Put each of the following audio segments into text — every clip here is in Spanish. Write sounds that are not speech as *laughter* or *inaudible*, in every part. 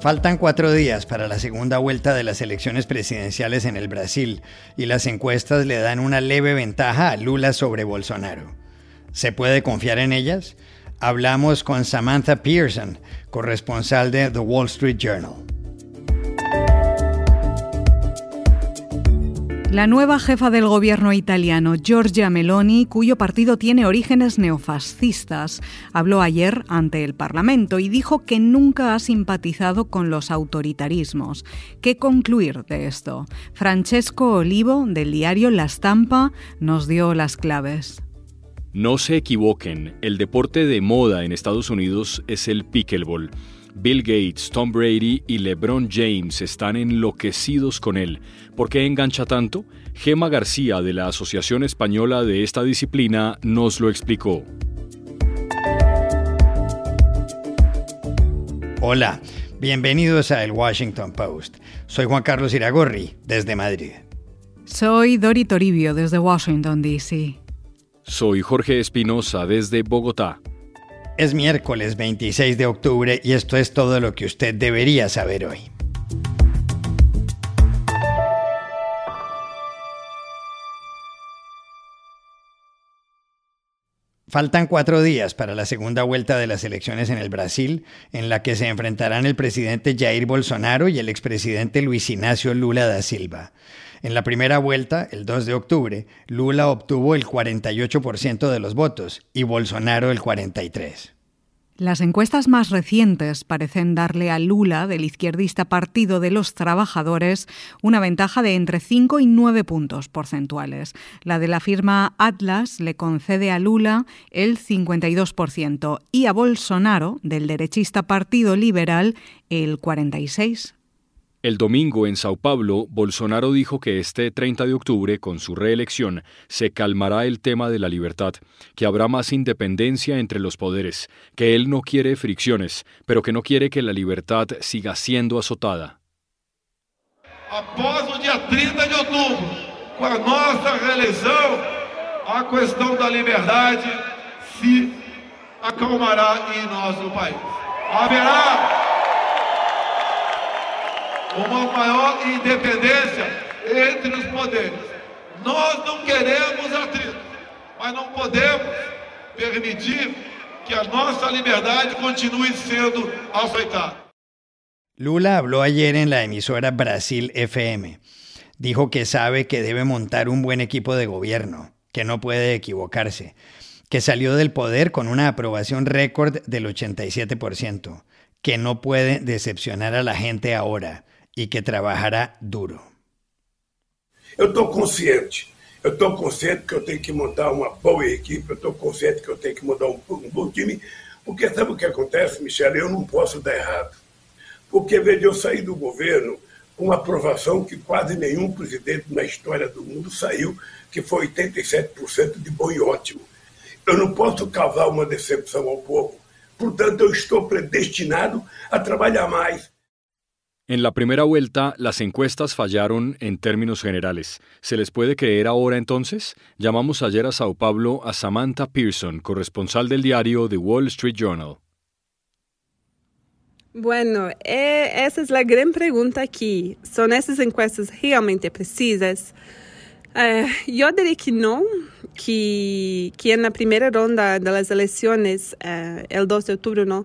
Faltan cuatro días para la segunda vuelta de las elecciones presidenciales en el Brasil y las encuestas le dan una leve ventaja a Lula sobre Bolsonaro. ¿Se puede confiar en ellas? Hablamos con Samantha Pearson, corresponsal de The Wall Street Journal. La nueva jefa del gobierno italiano, Giorgia Meloni, cuyo partido tiene orígenes neofascistas, habló ayer ante el Parlamento y dijo que nunca ha simpatizado con los autoritarismos. ¿Qué concluir de esto? Francesco Olivo, del diario La Stampa, nos dio las claves. No se equivoquen, el deporte de moda en Estados Unidos es el pickleball. Bill Gates, Tom Brady y LeBron James están enloquecidos con él. ¿Por qué engancha tanto? Gema García de la Asociación Española de esta disciplina nos lo explicó. Hola, bienvenidos a El Washington Post. Soy Juan Carlos Iragorri, desde Madrid. Soy Dori Toribio, desde Washington, D.C. Soy Jorge Espinosa, desde Bogotá. Es miércoles 26 de octubre y esto es todo lo que usted debería saber hoy. Faltan cuatro días para la segunda vuelta de las elecciones en el Brasil, en la que se enfrentarán el presidente Jair Bolsonaro y el expresidente Luis Ignacio Lula da Silva. En la primera vuelta, el 2 de octubre, Lula obtuvo el 48% de los votos y Bolsonaro el 43%. Las encuestas más recientes parecen darle a Lula, del izquierdista Partido de los Trabajadores, una ventaja de entre 5 y 9 puntos porcentuales. La de la firma Atlas le concede a Lula el 52% y a Bolsonaro, del derechista Partido Liberal, el 46%. El domingo en Sao Paulo, Bolsonaro dijo que este 30 de octubre, con su reelección, se calmará el tema de la libertad, que habrá más independencia entre los poderes, que él no quiere fricciones, pero que no quiere que la libertad siga siendo azotada. Após o dia 30 de outubro, com a nossa reeleição, a questão da liberdade se acalmará em nosso país. Haverá uma maior independência entre os poderes. Nós não queremos mas não podemos permitir que a nossa liberdade continue sendo. Lula habló ayer en la emisora Brasil FM. Dijo que sabe que debe montar un buen equipo de gobierno, que no puede equivocarse, que salió del poder con una aprobación récord del 87%, que no puede decepcionar a la gente ahora, e que trabalhará duro. Eu estou consciente. Eu estou consciente que eu tenho que montar uma boa equipe, eu estou consciente que eu tenho que mudar um, um bom time, porque sabe o que acontece, Michele? Eu não posso dar errado. Porque, veja, eu saí do governo com uma aprovação que quase nenhum presidente na história do mundo saiu, que foi 87% de bom e ótimo. Eu não posso causar uma decepção ao povo. Portanto, eu estou predestinado a trabalhar mais. En la primera vuelta, las encuestas fallaron en términos generales. ¿Se les puede creer ahora entonces? Llamamos ayer a Sao Paulo a Samantha Pearson, corresponsal del diario The Wall Street Journal. Bueno, eh, esa es la gran pregunta aquí. ¿Son esas encuestas realmente precisas? Eh, yo diría que no, que, que en la primera ronda de las elecciones, eh, el 2 de octubre, no,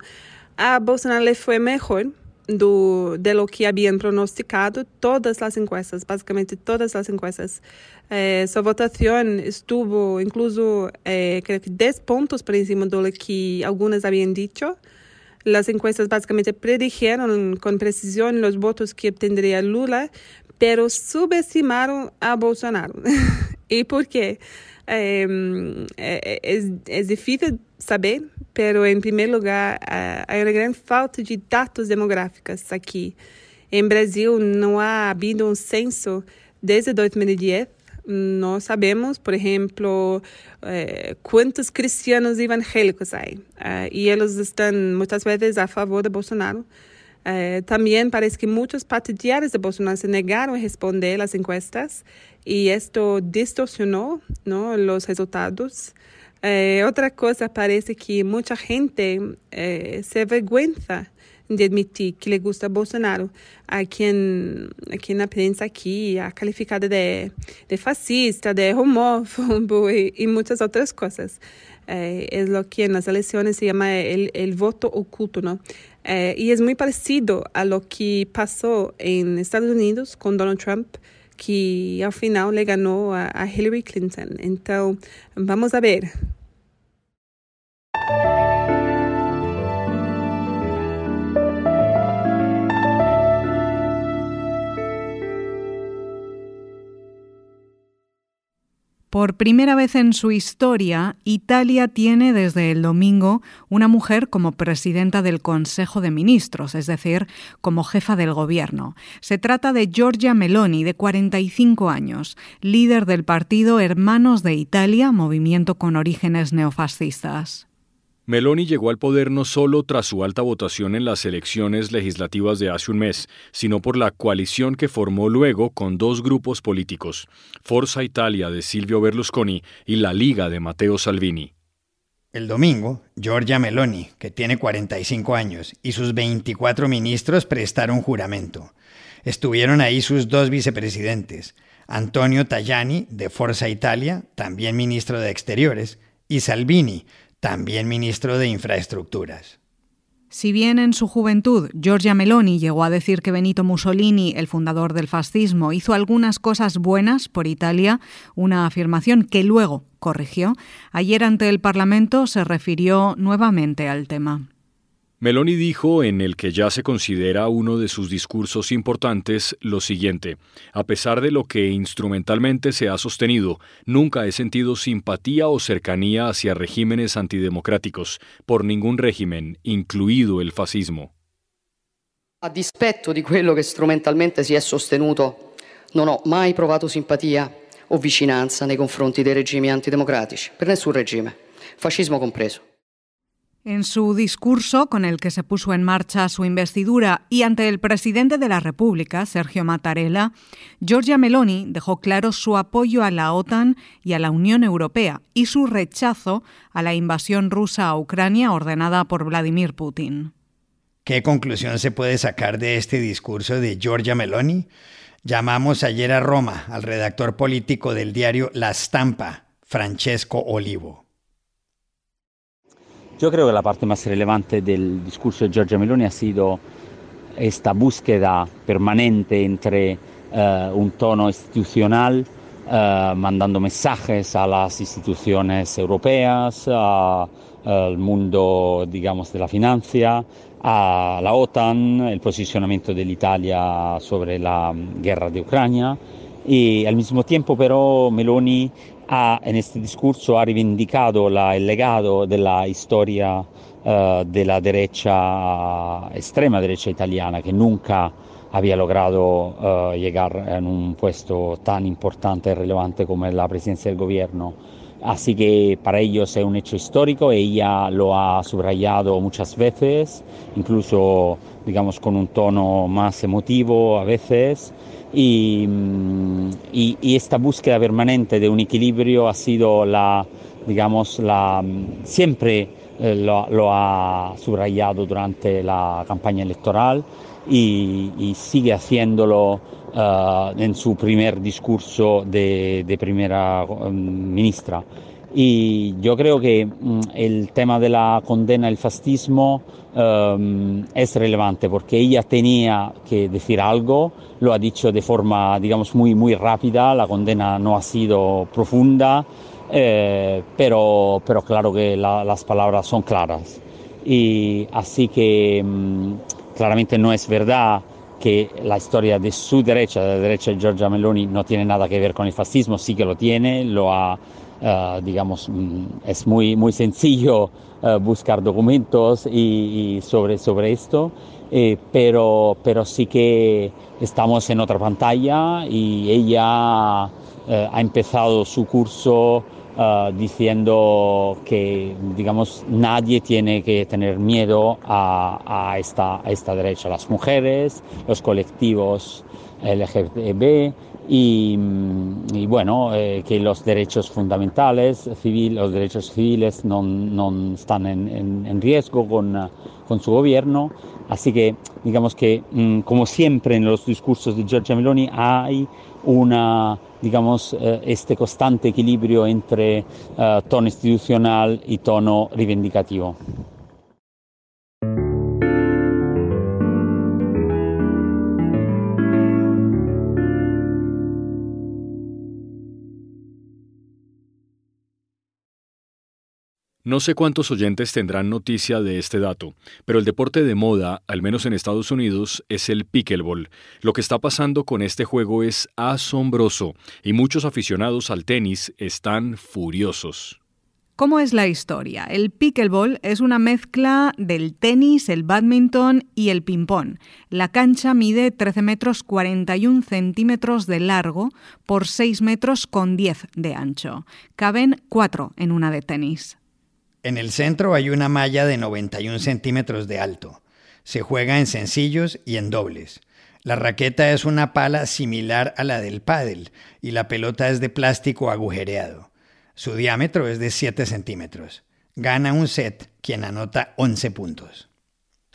a Bolsonaro le fue mejor do, de lo que habían pronosticado todas las encuestas, básicamente todas las encuestas. Eh, su votación estuvo incluso, eh, creo que 10 puntos por encima de lo que algunas habían dicho. Las encuestas básicamente predijeron con precisión los votos que obtendría Lula, pero subestimaron a Bolsonaro. *laughs* ¿Y por qué? Em, eh, es, es difícil saber, pero em primeiro lugar, há uma grande falta de dados demográficos aqui. Em Brasil, não há havido um censo desde 2010. Não sabemos, por exemplo, eh, quantos cristianos evangélicos há. Eh, e eles estão muitas vezes a favor de Bolsonaro. Eh, também parece que muitos partidários de Bolsonaro se negaram a responder às encuestas e isto distorcionou não, os resultados. Eh, outra coisa parece que muita gente eh, se avergüenza de admitir que le gusta Bolsonaro, a quien, a quien la aquí ha calificado de, de fascista, de homófobo y, y muchas otras cosas. Es lo que en las elecciones se llama el, el voto oculto, ¿no? Eh, y es muy parecido a lo que pasó en Estados Unidos con Donald Trump, que al final le ganó a, a Hillary Clinton. Entonces, vamos a ver Por primera vez en su historia, Italia tiene desde el domingo una mujer como presidenta del Consejo de Ministros, es decir, como jefa del gobierno. Se trata de Giorgia Meloni, de 45 años, líder del partido Hermanos de Italia, movimiento con orígenes neofascistas. Meloni llegó al poder no solo tras su alta votación en las elecciones legislativas de hace un mes, sino por la coalición que formó luego con dos grupos políticos, Forza Italia de Silvio Berlusconi y la Liga de Matteo Salvini. El domingo, Giorgia Meloni, que tiene 45 años, y sus 24 ministros prestaron juramento. Estuvieron ahí sus dos vicepresidentes, Antonio Tajani, de Forza Italia, también ministro de Exteriores, y Salvini, también ministro de Infraestructuras. Si bien en su juventud Giorgia Meloni llegó a decir que Benito Mussolini, el fundador del fascismo, hizo algunas cosas buenas por Italia, una afirmación que luego corrigió, ayer ante el Parlamento se refirió nuevamente al tema. Meloni dijo en el que ya se considera uno de sus discursos importantes lo siguiente, a pesar de lo que instrumentalmente se ha sostenido, nunca he sentido simpatía o cercanía hacia regímenes antidemocráticos, por ningún régimen, incluido el fascismo. A dispetto di quello che strumentalmente si è sostenuto, non ho mai provato simpatia o vicinanza nei confronti dei regimi antidemocratici, per nessun regime, fascismo compreso. En su discurso, con el que se puso en marcha su investidura y ante el presidente de la República, Sergio Mattarella, Giorgia Meloni dejó claro su apoyo a la OTAN y a la Unión Europea y su rechazo a la invasión rusa a Ucrania ordenada por Vladimir Putin. ¿Qué conclusión se puede sacar de este discurso de Giorgia Meloni? Llamamos ayer a Roma al redactor político del diario La Stampa, Francesco Olivo. Yo creo que la parte más relevante del discurso de Giorgia Meloni ha sido esta búsqueda permanente entre uh, un tono institucional, uh, mandando mensajes a las instituciones europeas, al mundo, digamos, de la financia, a la OTAN, el posicionamiento de Italia sobre la guerra de Ucrania. Y al mismo tiempo pero Meloni ha, en este discurso ha reivindicado la, el legado de la historia uh, de la derecha, extrema derecha italiana, que nunca había logrado uh, llegar en un puesto tan importante y relevante como la presidencia del gobierno. Así que para ellos es un hecho histórico, ella lo ha subrayado muchas veces, incluso digamos con un tono más emotivo a veces. Mm, y, esta búsqueda permanente de un equilibrio ha sido la, digamos, la, mm, siempre eh, lo, ha subrayado durante la campaña electoral y, sigue haciéndolo uh, en su primer discurso de, primera um, ministra. Y yo creo que um, el tema de la condena al fascismo um, es relevante porque ella tenía que decir algo, lo ha dicho de forma, digamos, muy, muy rápida, la condena no ha sido profunda, eh, pero, pero claro que la, las palabras son claras. Y así que um, claramente no es verdad que la historia de su derecha, de la derecha de Giorgia Meloni, no tiene nada que ver con el fascismo, sí que lo tiene, lo ha Uh, digamos, mm, es muy, muy sencillo uh, buscar documentos y, sobre, sobre esto, eh, pero, pero sí que estamos en otra pantalla y ella ha empezado su curso diciendo que, digamos, nadie tiene que tener miedo a, a, esta, a esta derecha, las mujeres, los colectivos LGTB y, y bueno, eh, que los derechos fundamentales, civil, los derechos civiles no, no están en, en, en riesgo con, con, su gobierno. Así que digamos que, mm, como siempre en los discursos de Giorgia Meloni, hay una, digamos, eh, este constante equilibrio entre uh, tono institucional y tono reivindicativo. No sé cuántos oyentes tendrán noticia de este dato, pero el deporte de moda, al menos en Estados Unidos, es el pickleball. Lo que está pasando con este juego es asombroso y muchos aficionados al tenis están furiosos. ¿Cómo es la historia? El pickleball es una mezcla del tenis, el badminton y el ping-pong. La cancha mide 13 metros 41 centímetros de largo por 6 metros con 10 de ancho. Caben cuatro en una de tenis. En el centro hay una malla de 91 centímetros de alto. Se juega en sencillos y en dobles. La raqueta es una pala similar a la del pádel y la pelota es de plástico agujereado. Su diámetro es de 7 centímetros. Gana un set quien anota 11 puntos.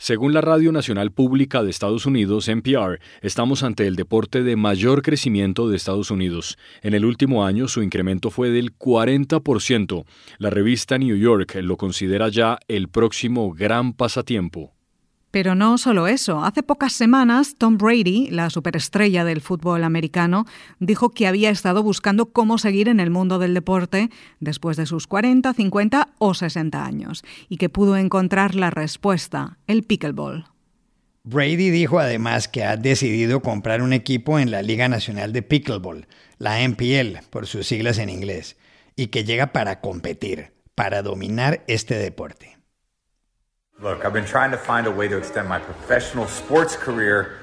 Según la Radio Nacional Pública de Estados Unidos, NPR, estamos ante el deporte de mayor crecimiento de Estados Unidos. En el último año su incremento fue del 40%. La revista New York lo considera ya el próximo gran pasatiempo. Pero no solo eso. Hace pocas semanas, Tom Brady, la superestrella del fútbol americano, dijo que había estado buscando cómo seguir en el mundo del deporte después de sus 40, 50 o 60 años y que pudo encontrar la respuesta, el pickleball. Brady dijo además que ha decidido comprar un equipo en la Liga Nacional de Pickleball, la NPL por sus siglas en inglés, y que llega para competir, para dominar este deporte. Look, I've been trying to find a way to extend my professional sports career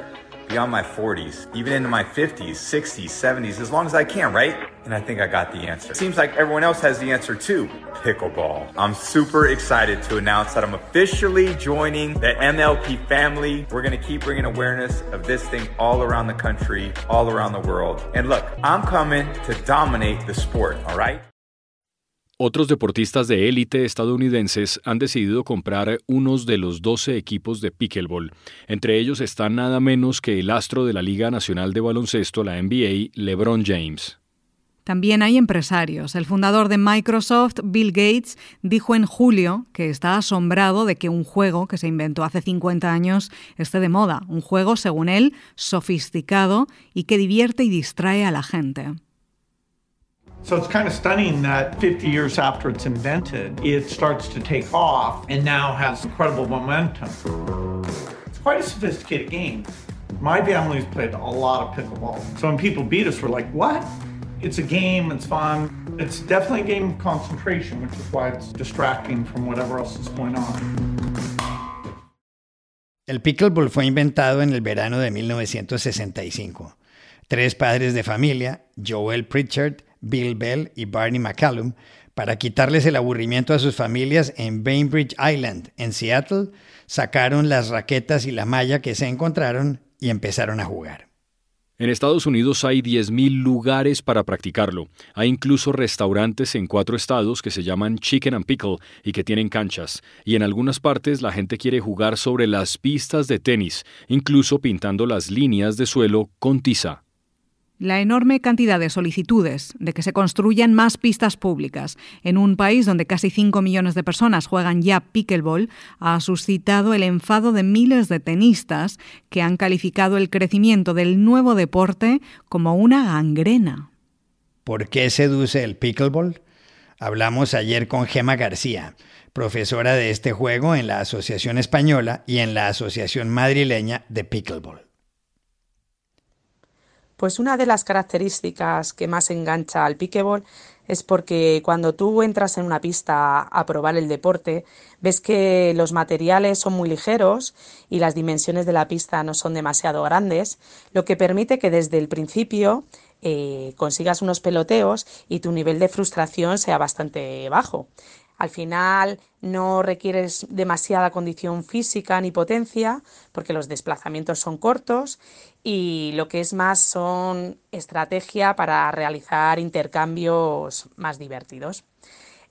beyond my 40s, even into my 50s, 60s, 70s, as long as I can, right? And I think I got the answer. Seems like everyone else has the answer too pickleball. I'm super excited to announce that I'm officially joining the MLP family. We're going to keep bringing awareness of this thing all around the country, all around the world. And look, I'm coming to dominate the sport, all right? Otros deportistas de élite estadounidenses han decidido comprar unos de los 12 equipos de pickleball. Entre ellos está nada menos que el astro de la Liga Nacional de Baloncesto, la NBA, LeBron James. También hay empresarios. El fundador de Microsoft, Bill Gates, dijo en julio que está asombrado de que un juego que se inventó hace 50 años esté de moda. Un juego, según él, sofisticado y que divierte y distrae a la gente. So it's kind of stunning that 50 years after it's invented, it starts to take off and now has incredible momentum. It's quite a sophisticated game. My family's played a lot of pickleball. So when people beat us, we're like, what? It's a game, it's fun. It's definitely a game of concentration, which is why it's distracting from whatever else is going on. El pickleball fue inventado en el verano de 1965. Tres padres de familia, Joel Pritchard, Bill Bell y Barney McCallum para quitarles el aburrimiento a sus familias en Bainbridge Island, en Seattle, sacaron las raquetas y la malla que se encontraron y empezaron a jugar. En Estados Unidos hay 10.000 lugares para practicarlo. Hay incluso restaurantes en cuatro estados que se llaman Chicken and Pickle y que tienen canchas. Y en algunas partes la gente quiere jugar sobre las pistas de tenis, incluso pintando las líneas de suelo con tiza. La enorme cantidad de solicitudes de que se construyan más pistas públicas en un país donde casi 5 millones de personas juegan ya pickleball ha suscitado el enfado de miles de tenistas que han calificado el crecimiento del nuevo deporte como una gangrena. ¿Por qué seduce el pickleball? Hablamos ayer con Gema García, profesora de este juego en la Asociación Española y en la Asociación Madrileña de Pickleball. Pues una de las características que más engancha al pickleball es porque cuando tú entras en una pista a probar el deporte, ves que los materiales son muy ligeros y las dimensiones de la pista no son demasiado grandes, lo que permite que desde el principio eh, consigas unos peloteos y tu nivel de frustración sea bastante bajo. Al final no requieres demasiada condición física ni potencia porque los desplazamientos son cortos y lo que es más son estrategia para realizar intercambios más divertidos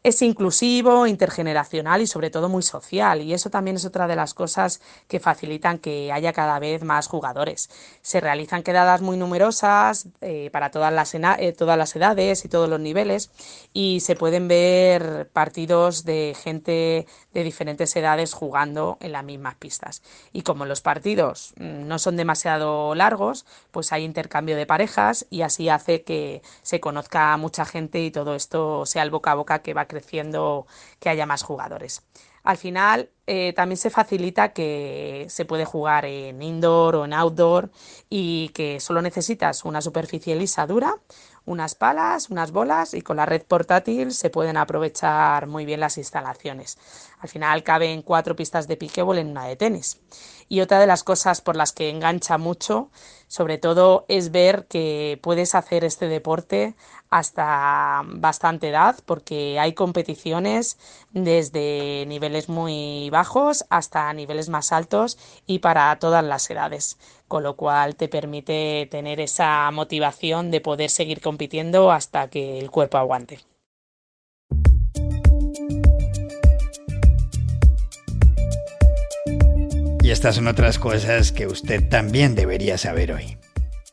es inclusivo, intergeneracional y sobre todo muy social. Y eso también es otra de las cosas que facilitan que haya cada vez más jugadores. Se realizan quedadas muy numerosas eh, para todas las, eh, todas las edades y todos los niveles y se pueden ver partidos de gente de diferentes edades jugando en las mismas pistas. Y como los partidos mm, no son demasiado largos, pues hay intercambio de parejas y así hace que se conozca a mucha gente y todo esto sea el boca a boca que va creciendo que haya más jugadores. Al final eh, también se facilita que se puede jugar en indoor o en outdoor y que solo necesitas una superficie lisa dura, unas palas, unas bolas y con la red portátil se pueden aprovechar muy bien las instalaciones. Al final caben cuatro pistas de piquebol en una de tenis. Y otra de las cosas por las que engancha mucho, sobre todo, es ver que puedes hacer este deporte hasta bastante edad, porque hay competiciones desde niveles muy bajos hasta niveles más altos y para todas las edades, con lo cual te permite tener esa motivación de poder seguir compitiendo hasta que el cuerpo aguante. Y estas son otras cosas que usted también debería saber hoy.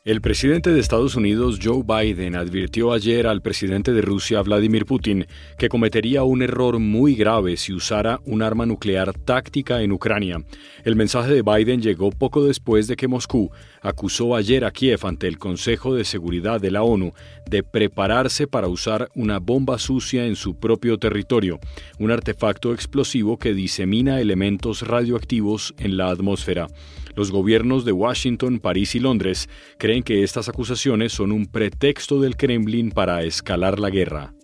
El presidente de Estados Unidos, Joe Biden, advirtió ayer al presidente de Rusia, Vladimir Putin, que cometería un error muy grave si usara un arma nuclear táctica en Ucrania. El mensaje de Biden llegó poco después de que Moscú acusó ayer a Kiev ante el Consejo de Seguridad de la ONU de prepararse para usar una bomba sucia en su propio territorio, un artefacto explosivo que disemina elementos radioactivos en la atmósfera. Los gobiernos de Washington, París y Londres creen que estas acusaciones son un pretexto del Kremlin para escalar la guerra.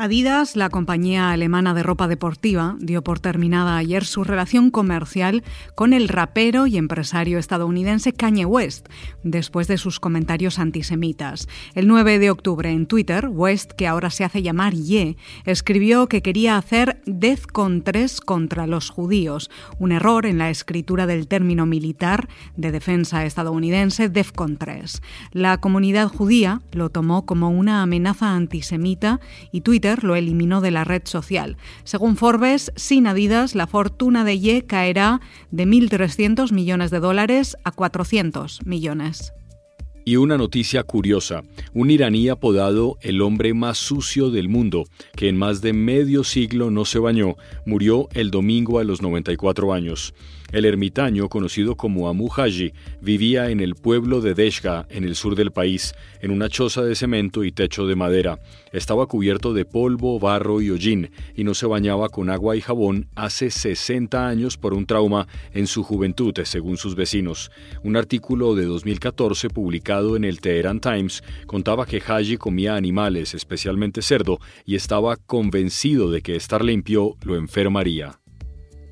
Adidas, la compañía alemana de ropa deportiva, dio por terminada ayer su relación comercial con el rapero y empresario estadounidense Kanye West, después de sus comentarios antisemitas. El 9 de octubre en Twitter, West, que ahora se hace llamar Ye, escribió que quería hacer DEFCON 3 contra los judíos, un error en la escritura del término militar de defensa estadounidense DEFCON 3. La comunidad judía lo tomó como una amenaza antisemita y Lo eliminó de la red social. Según Forbes, sin Adidas, la fortuna de Ye caerá de 1.300 millones de dólares a 400 millones. Y una noticia curiosa, un iraní apodado el hombre más sucio del mundo, que en más de medio siglo no se bañó, murió el domingo a los 94 años. El ermitaño, conocido como Amu Haji, vivía en el pueblo de Deshga, en el sur del país, en una choza de cemento y techo de madera. Estaba cubierto de polvo, barro y hollín, y no se bañaba con agua y jabón hace 60 años por un trauma en su juventud, según sus vecinos. Un artículo de 2014 publicado en el Teheran Times contaba que Haji comía animales, especialmente cerdo, y estaba convencido de que estar limpio lo enfermaría.